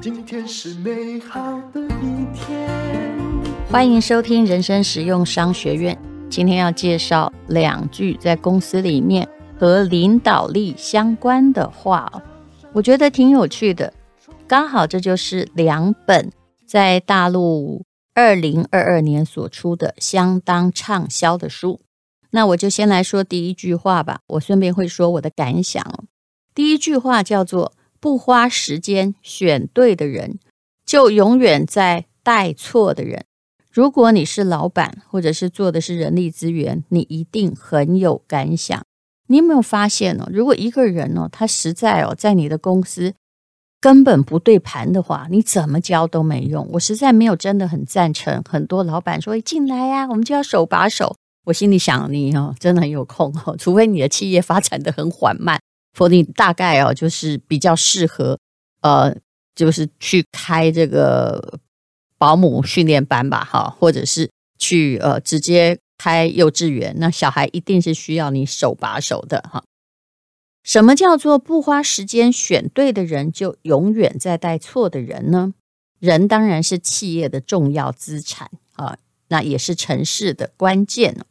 今天是美好的一天。欢迎收听人生实用商学院。今天要介绍两句在公司里面和领导力相关的话，我觉得挺有趣的。刚好这就是两本在大陆二零二二年所出的相当畅销的书。那我就先来说第一句话吧，我顺便会说我的感想。第一句话叫做。不花时间选对的人，就永远在带错的人。如果你是老板，或者是做的是人力资源，你一定很有感想。你有没有发现呢？如果一个人哦，他实在哦，在你的公司根本不对盘的话，你怎么教都没用。我实在没有真的很赞成。很多老板说进来呀，我们就要手把手。我心里想，你哦，真的很有空哦，除非你的企业发展得很缓慢。否则你大概哦，就是比较适合，呃，就是去开这个保姆训练班吧，哈，或者是去呃直接开幼稚园。那小孩一定是需要你手把手的，哈。什么叫做不花时间选对的人，就永远在带错的人呢？人当然是企业的重要资产啊，那也是成事的关键。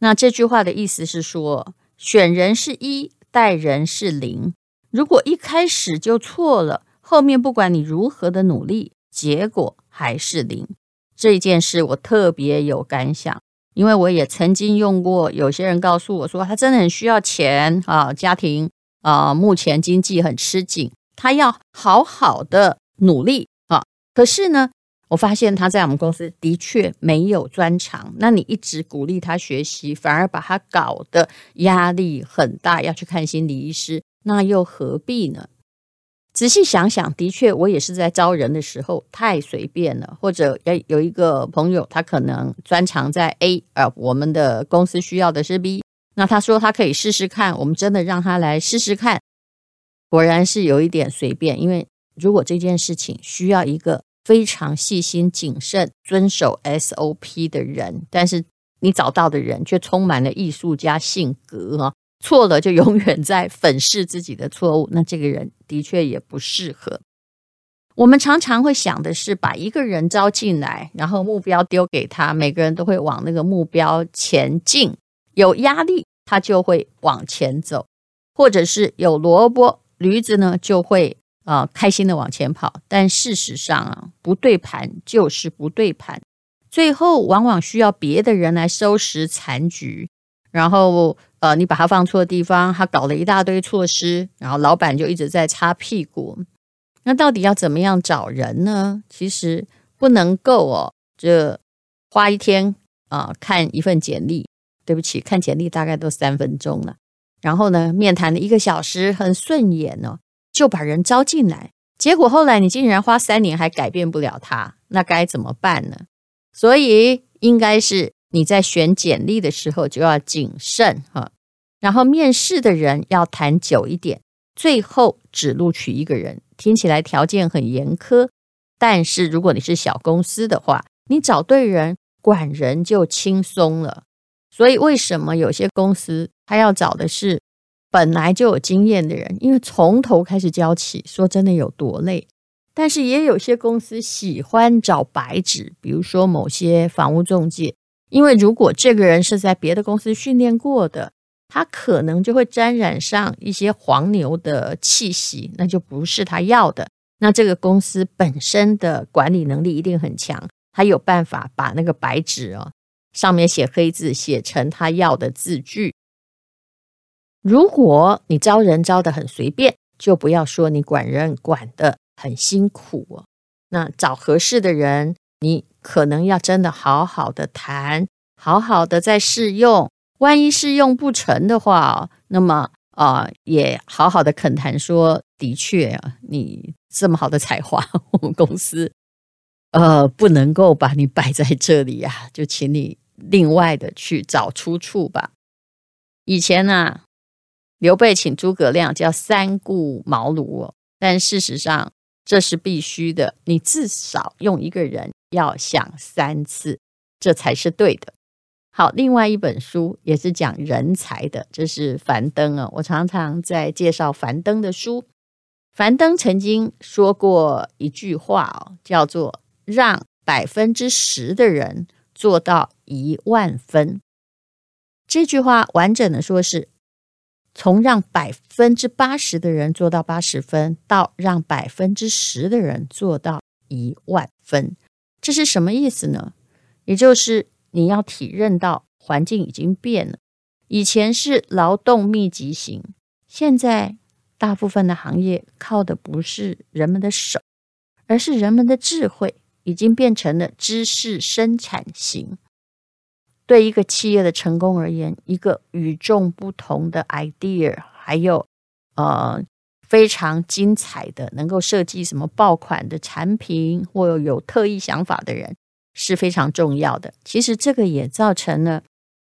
那这句话的意思是说，选人是一。带人是零，如果一开始就错了，后面不管你如何的努力，结果还是零。这件事我特别有感想，因为我也曾经用过。有些人告诉我说，他真的很需要钱啊，家庭啊，目前经济很吃紧，他要好好的努力啊。可是呢，我发现他在我们公司的确没有专长，那你一直鼓励他学习，反而把他搞得压力很大，要去看心理医师，那又何必呢？仔细想想，的确我也是在招人的时候太随便了，或者诶有一个朋友，他可能专长在 A，呃，我们的公司需要的是 B，那他说他可以试试看，我们真的让他来试试看，果然是有一点随便，因为如果这件事情需要一个。非常细心谨慎、遵守 SOP 的人，但是你找到的人却充满了艺术家性格啊！错了就永远在粉饰自己的错误，那这个人的确也不适合。我们常常会想的是，把一个人招进来，然后目标丢给他，每个人都会往那个目标前进。有压力，他就会往前走；或者是有萝卜，驴子呢就会。啊，开心的往前跑，但事实上啊，不对盘就是不对盘，最后往往需要别的人来收拾残局。然后，呃，你把他放错地方，他搞了一大堆措施，然后老板就一直在擦屁股。那到底要怎么样找人呢？其实不能够哦，这花一天啊看一份简历，对不起，看简历大概都三分钟了。然后呢，面谈了一个小时，很顺眼哦。就把人招进来，结果后来你竟然花三年还改变不了他，那该怎么办呢？所以应该是你在选简历的时候就要谨慎哈，然后面试的人要谈久一点，最后只录取一个人，听起来条件很严苛，但是如果你是小公司的话，你找对人，管人就轻松了。所以为什么有些公司他要找的是？本来就有经验的人，因为从头开始教起，说真的有多累。但是也有些公司喜欢找白纸，比如说某些房屋中介，因为如果这个人是在别的公司训练过的，他可能就会沾染上一些黄牛的气息，那就不是他要的。那这个公司本身的管理能力一定很强，他有办法把那个白纸哦，上面写黑字，写成他要的字句。如果你招人招得很随便，就不要说你管人管得很辛苦哦。那找合适的人，你可能要真的好好的谈，好好的再试用。万一试用不成的话，那么啊、也好好的恳谈说，的确啊，你这么好的才华，我们公司 呃不能够把你摆在这里呀、就请你另外的去找出处吧。以前呢、刘备请诸葛亮叫三顾茅庐哦，但事实上这是必须的。你至少用一个人要想三次，这才是对的。好，另外一本书也是讲人才的，这是樊登啊。我常常在介绍樊登的书。樊登曾经说过一句话哦，叫做“让百分之十的人做到一万分”。这句话完整的说是，从让百分之八十的人做到八十分，到让百分之十的人做到一万分。这是什么意思呢？也就是你要体认到环境已经变了，以前是劳动密集型，现在大部分的行业靠的不是人们的手，而是人们的智慧，已经变成了知识生产型。对一个企业的成功而言，一个与众不同的 idea，还有呃非常精彩的能够设计什么爆款的产品，或有，有特异想法的人。是非常重要的。其实这个也造成了，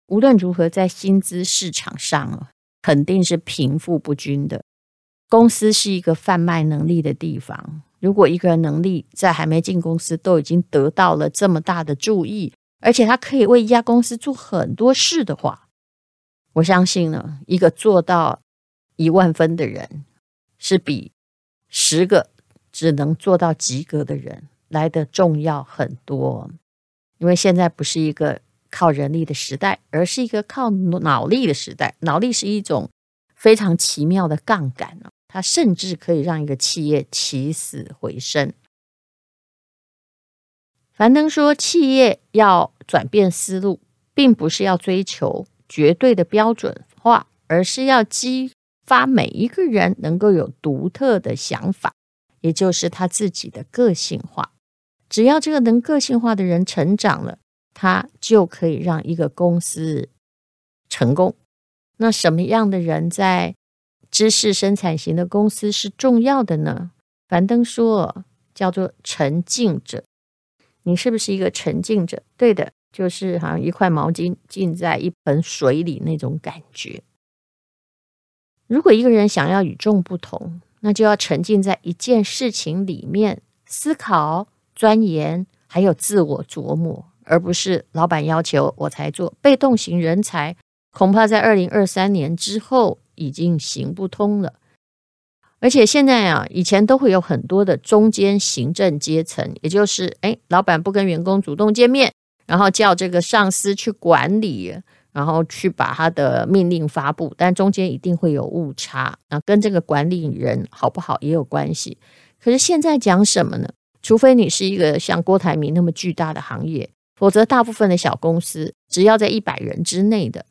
无论如何在薪资市场上肯定是贫富不均的。公司是一个贩卖能力的地方，如果一个人能力在还没进公司都已经得到了这么大的注意，而且他可以为一家公司做很多事的话，我相信呢，一个做到一万分的人，是比十个只能做到及格的人。来得重要很多，因为现在不是一个靠人力的时代，而是一个靠脑力的时代。脑力是一种非常奇妙的杠杆，它甚至可以让一个企业起死回生。樊登说，企业要转变思路，并不是要追求绝对的标准化，而是要激发每一个人能够有独特的想法，也就是他自己的个性化。只要这个能个性化的人成长了，他就可以让一个公司成功。那什么样的人在知识生产型的公司是重要的呢？樊登说，叫做沉浸者。你是不是一个沉浸者？对的，就是好像一块毛巾浸在一盆水里那种感觉。如果一个人想要与众不同，那就要沉浸在一件事情里面思考。钻研还有自我琢磨，而不是老板要求我才做。被动型人才恐怕在二零二三年之后已经行不通了。而且现在啊，以前都会有很多的中间行政阶层，也就是哎，老板不跟员工主动见面，然后叫这个上司去管理，然后去把他的命令发布，但中间一定会有误差那，跟这个管理人好不好也有关系。可是现在讲什么呢？除非你是一个像郭台铭那么巨大的行业，否则大部分的小公司，只要在一百人之内的，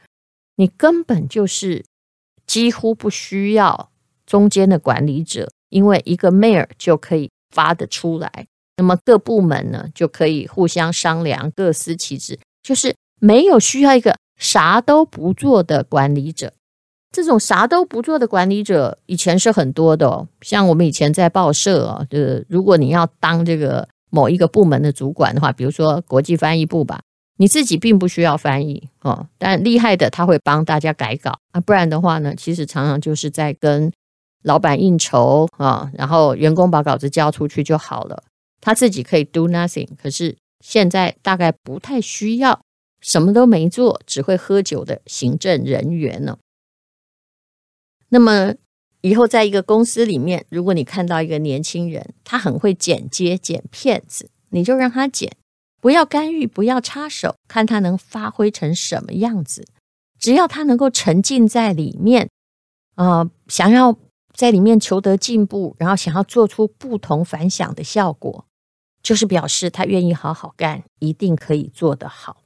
你根本就是几乎不需要中间的管理者，因为一个 mail 就可以发得出来。那么各部门呢，就可以互相商量，各司其职，就是没有需要一个啥都不做的管理者。这种啥都不做的管理者，以前是很多的哦。像我们以前在报社啊，就是如果你要当这个某一个部门的主管的话，比如说国际翻译部吧，你自己并不需要翻译哦，但厉害的他会帮大家改稿啊。不然的话呢，其实常常就是在跟老板应酬啊，然后员工把稿子交出去就好了，他自己可以 do nothing。可是现在大概不太需要什么都没做，只会喝酒的行政人员了。那么以后在一个公司里面，如果你看到一个年轻人，他很会剪接、剪片子，你就让他剪，不要干预，不要插手，看他能发挥成什么样子。只要他能够沉浸在里面，啊、想要在里面求得进步，然后想要做出不同凡响的效果，就是表示他愿意好好干，一定可以做得好。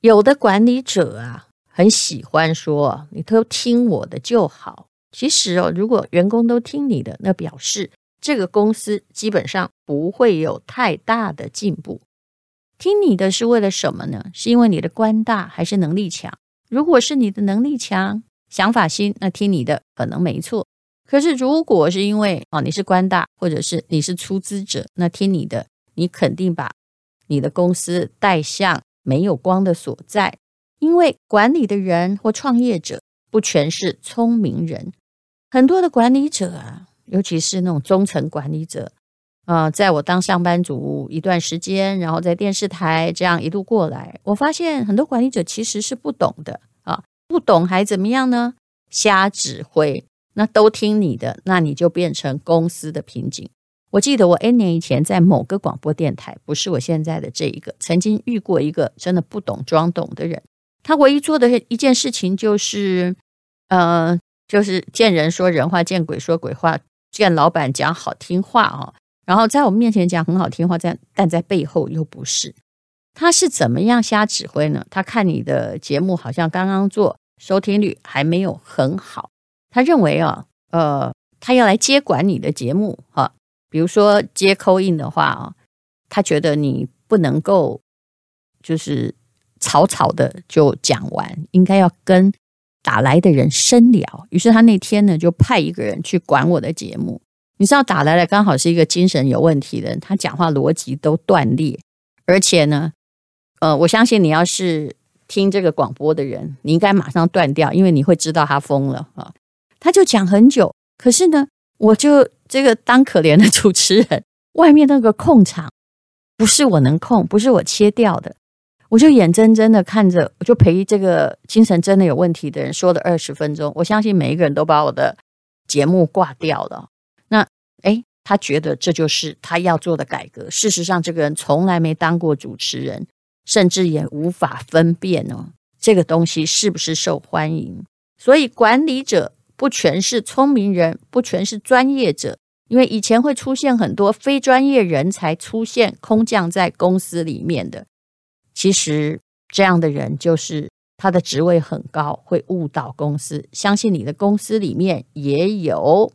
有的管理者啊。很喜欢说，你都听我的就好。其实哦，如果员工都听你的，那表示这个公司基本上不会有太大的进步。听你的是为了什么呢？是因为你的官大还是能力强？如果是你的能力强、想法新，那听你的可能没错。可是如果是因为哦，你是官大，或者是你是出资者，那听你的，你肯定把你的公司带向没有光的所在。因为管理的人或创业者不全是聪明人，很多的管理者啊，尤其是那种中层管理者，呃，在我当上班族一段时间，然后在电视台这样一路过来，我发现很多管理者其实是不懂的，不懂还怎么样呢？瞎指挥，那都听你的，那你就变成公司的瓶颈。我记得我 N 年以前在某个广播电台，不是我现在的这一个，曾经遇过一个真的不懂装懂的人。他唯一做的一件事情就是，呃，就是见人说人话，见鬼说鬼话，见老板讲好听话啊。然后在我们面前讲很好听话，在但在背后又不是。他是怎么样瞎指挥呢？他看你的节目好像刚刚做，收听率还没有很好，他认为啊，呃，他要来接管你的节目哈，比如说接 call in 的话啊，他觉得你不能够就是草草的就讲完，应该要跟打来的人深聊。于是他那天呢，就派一个人去管我的节目。你知道打来的刚好是一个精神有问题的人，他讲话逻辑都断裂，而且呢，呃，我相信你要是听这个广播的人，你应该马上断掉，因为你会知道他疯了啊！他就讲很久，可是呢，我就这个当可怜的主持人，外面那个控场不是我能控，不是我切掉的，我就眼睁睁的看着，我就陪这个精神真的有问题的人说了二十分钟，我相信每一个人都把我的节目挂掉了。那哎，他觉得这就是他要做的改革。事实上，这个人从来没当过主持人，甚至也无法分辨哦，这个东西是不是受欢迎。所以，管理者不全是聪明人，不全是专业者，因为以前会出现很多非专业人才出现空降在公司里面的。其实，这样的人就是他的职位很高，会误导公司。相信你的公司里面也有。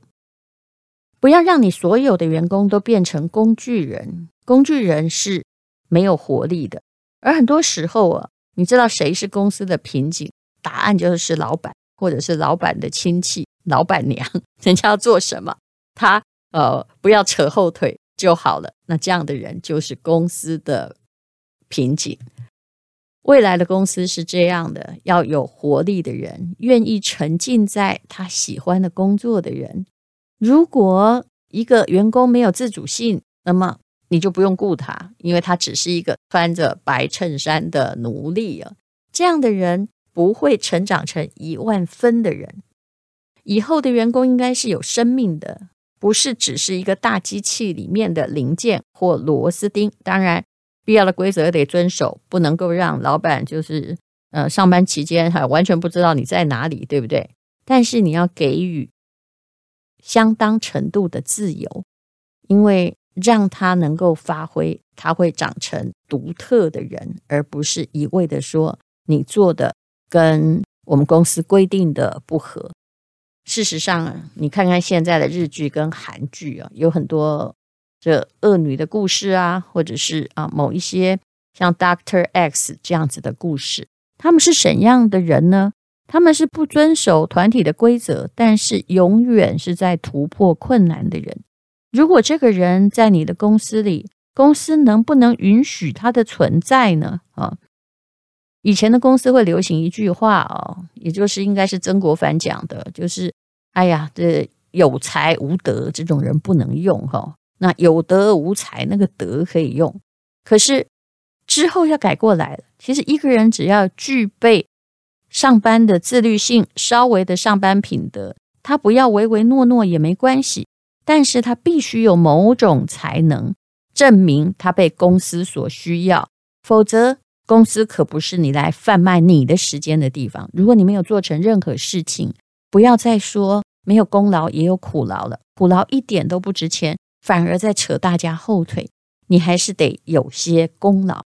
不要让你所有的员工都变成工具人，工具人是没有活力的。而很多时候啊，你知道谁是公司的瓶颈？答案就是老板，或者是老板的亲戚、老板娘。人家要做什么，他呃不要扯后腿就好了。那这样的人就是公司的瓶颈。未来的公司是这样的，要有活力的人，愿意沉浸在他喜欢的工作的人。如果一个员工没有自主性，那么你就不用顾他，因为他只是一个穿着白衬衫的奴隶啊。这样的人不会成长成一万分的人。以后的员工应该是有生命的，不是只是一个大机器里面的零件或螺丝钉。当然，必要的规则得遵守，不能够让老板就是呃上班期间还完全不知道你在哪里，对不对？但是你要给予。相当程度的自由，因为让他能够发挥，他会长成独特的人，而不是一味的说你做的跟我们公司规定的不合。事实上，你看看现在的日剧跟韩剧啊，有很多这恶女的故事啊，或者是啊某一些像 Doctor X 这样子的故事，他们是怎样的人呢？他们是不遵守团体的规则，但是永远是在突破困难的人。如果这个人在你的公司里，公司能不能允许他的存在呢？啊，以前的公司会流行一句话啊，也就是应该是曾国藩讲的，就是“哎呀，这有才无德这种人不能用哈，那有德无才那个德可以用。可是之后要改过来了，其实一个人只要具备。上班的自律性，稍微的上班品德，他不要唯唯诺诺也没关系，但是他必须有某种才能，证明他被公司所需要，否则公司可不是你来贩卖你的时间的地方。如果你没有做成任何事情，不要再说没有功劳也有苦劳了，苦劳一点都不值钱，反而在扯大家后腿。你还是得有些功劳。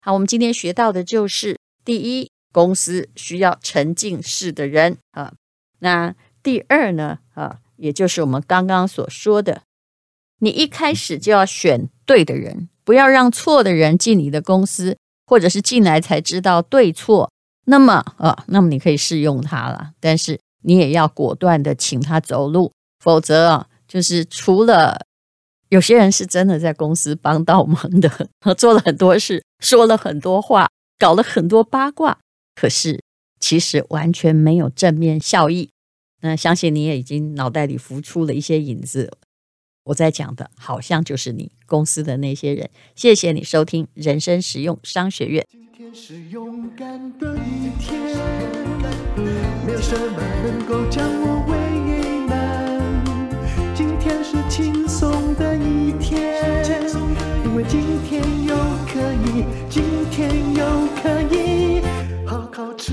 好，我们今天学到的就是第一。公司需要沉浸式的人啊。那第二呢？啊，也就是我们刚刚所说的，你一开始就要选对的人，不要让错的人进你的公司，或者是进来才知道对错。那么啊，那么你可以试用他了，但是你也要果断的请他走路，否则啊，就是除了有些人是真的在公司帮倒忙的，做了很多事，说了很多话，搞了很多八卦。可是，其实完全没有正面效益。那相信你也已经脑袋里浮出了一些影子。我在讲的，好像就是你公司的那些人。谢谢你收听人生实用商学院。今天是勇敢的一天，没有什么能够将我为难。今天是轻松的一天，因为今天又可以，今天又可以好好吃